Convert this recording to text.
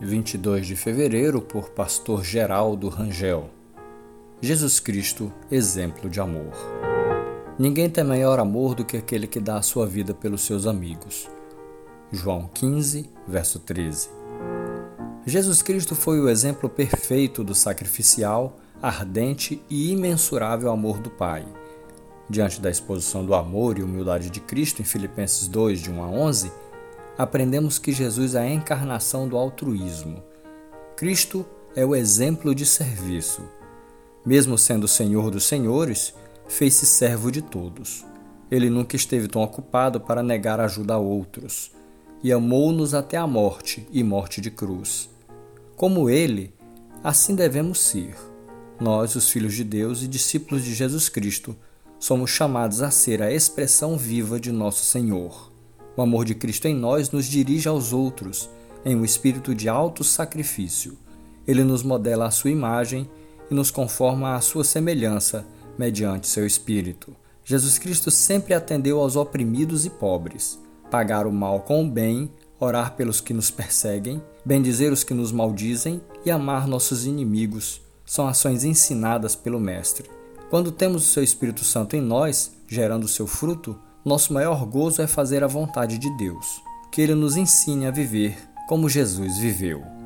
22 de fevereiro, por Pastor Geraldo Rangel. Jesus Cristo, exemplo de amor. Ninguém tem maior amor do que aquele que dá a sua vida pelos seus amigos. João 15, verso 13. Jesus Cristo foi o exemplo perfeito do sacrificial, ardente e imensurável amor do Pai. Diante da exposição do amor e humildade de Cristo em Filipenses 2, de 1 a 11, aprendemos que Jesus é a encarnação do altruísmo. Cristo é o exemplo de serviço. Mesmo sendo Senhor dos Senhores, fez-se servo de todos. Ele nunca esteve tão ocupado para negar ajuda a outros, e amou-nos até a morte e morte de cruz. Como ele, assim devemos ser. Nós, os filhos de Deus e discípulos de Jesus Cristo, somos chamados a ser a expressão viva de nosso Senhor. O amor de Cristo em nós nos dirige aos outros, em um espírito de alto sacrifício. Ele nos modela a sua imagem e nos conforma à sua semelhança, mediante seu espírito. Jesus Cristo sempre atendeu aos oprimidos e pobres, pagar o mal com o bem, orar pelos que nos perseguem, bendizer os que nos maldizem e amar nossos inimigos são ações ensinadas pelo Mestre. Quando temos o seu Espírito Santo em nós, gerando seu fruto, nosso maior gozo é fazer a vontade de Deus, que Ele nos ensine a viver como Jesus viveu.